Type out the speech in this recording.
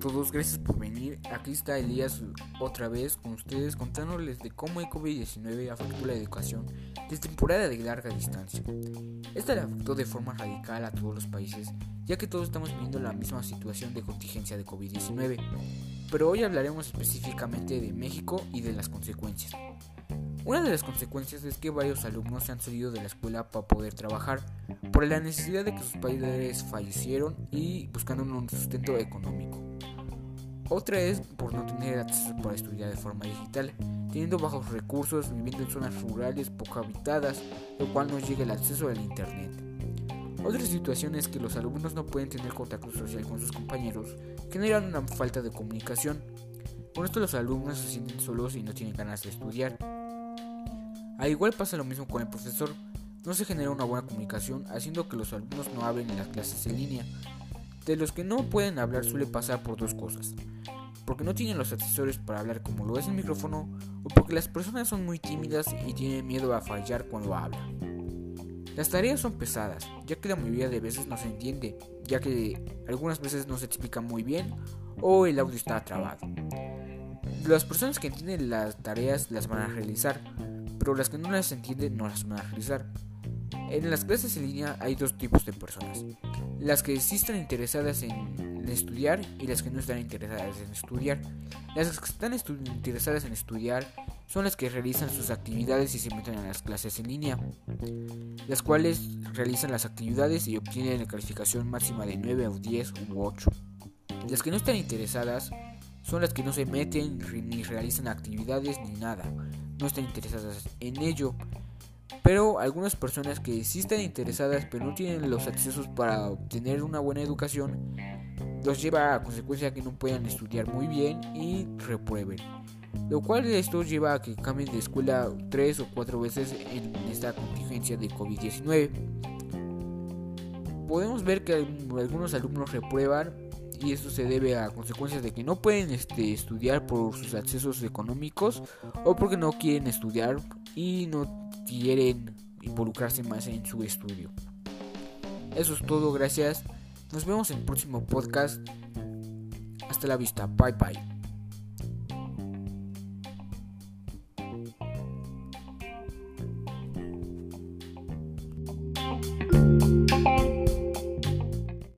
todos, gracias por venir. Aquí está Elías otra vez con ustedes contándoles de cómo el COVID-19 afectó la educación desde temporada de larga distancia. Esta le afectó de forma radical a todos los países, ya que todos estamos viviendo la misma situación de contingencia de COVID-19. Pero hoy hablaremos específicamente de México y de las consecuencias. Una de las consecuencias es que varios alumnos se han salido de la escuela para poder trabajar, por la necesidad de que sus padres fallecieron y buscando un sustento económico. Otra es por no tener acceso para estudiar de forma digital, teniendo bajos recursos, viviendo en zonas rurales poco habitadas, lo cual no llega el acceso al Internet. Otra situación es que los alumnos no pueden tener contacto social con sus compañeros, generan una falta de comunicación. Con esto los alumnos se sienten solos y no tienen ganas de estudiar. Al igual pasa lo mismo con el profesor, no se genera una buena comunicación haciendo que los alumnos no hablen en las clases en línea. De los que no pueden hablar suele pasar por dos cosas, porque no tienen los accesorios para hablar como lo es el micrófono o porque las personas son muy tímidas y tienen miedo a fallar cuando hablan. Las tareas son pesadas, ya que la mayoría de veces no se entiende, ya que algunas veces no se explica muy bien o el audio está trabado. Las personas que entienden las tareas las van a realizar, pero las que no las entienden no las van a realizar. En las clases en línea hay dos tipos de personas, las que sí están interesadas en estudiar y las que no están interesadas en estudiar. Las que están interesadas en estudiar son las que realizan sus actividades y se meten a las clases en línea, las cuales realizan las actividades y obtienen la calificación máxima de 9 o 10 u 8. Las que no están interesadas son las que no se meten ni realizan actividades ni nada, no están interesadas en ello. Pero algunas personas que sí están interesadas pero no tienen los accesos para obtener una buena educación, los lleva a consecuencia que no puedan estudiar muy bien y reprueben. Lo cual esto lleva a que cambien de escuela tres o cuatro veces en esta contingencia de COVID-19. Podemos ver que algunos alumnos reprueban y esto se debe a consecuencias de que no pueden este, estudiar por sus accesos económicos o porque no quieren estudiar y no quieren involucrarse más en su estudio. Eso es todo, gracias. Nos vemos en el próximo podcast. Hasta la vista, bye bye.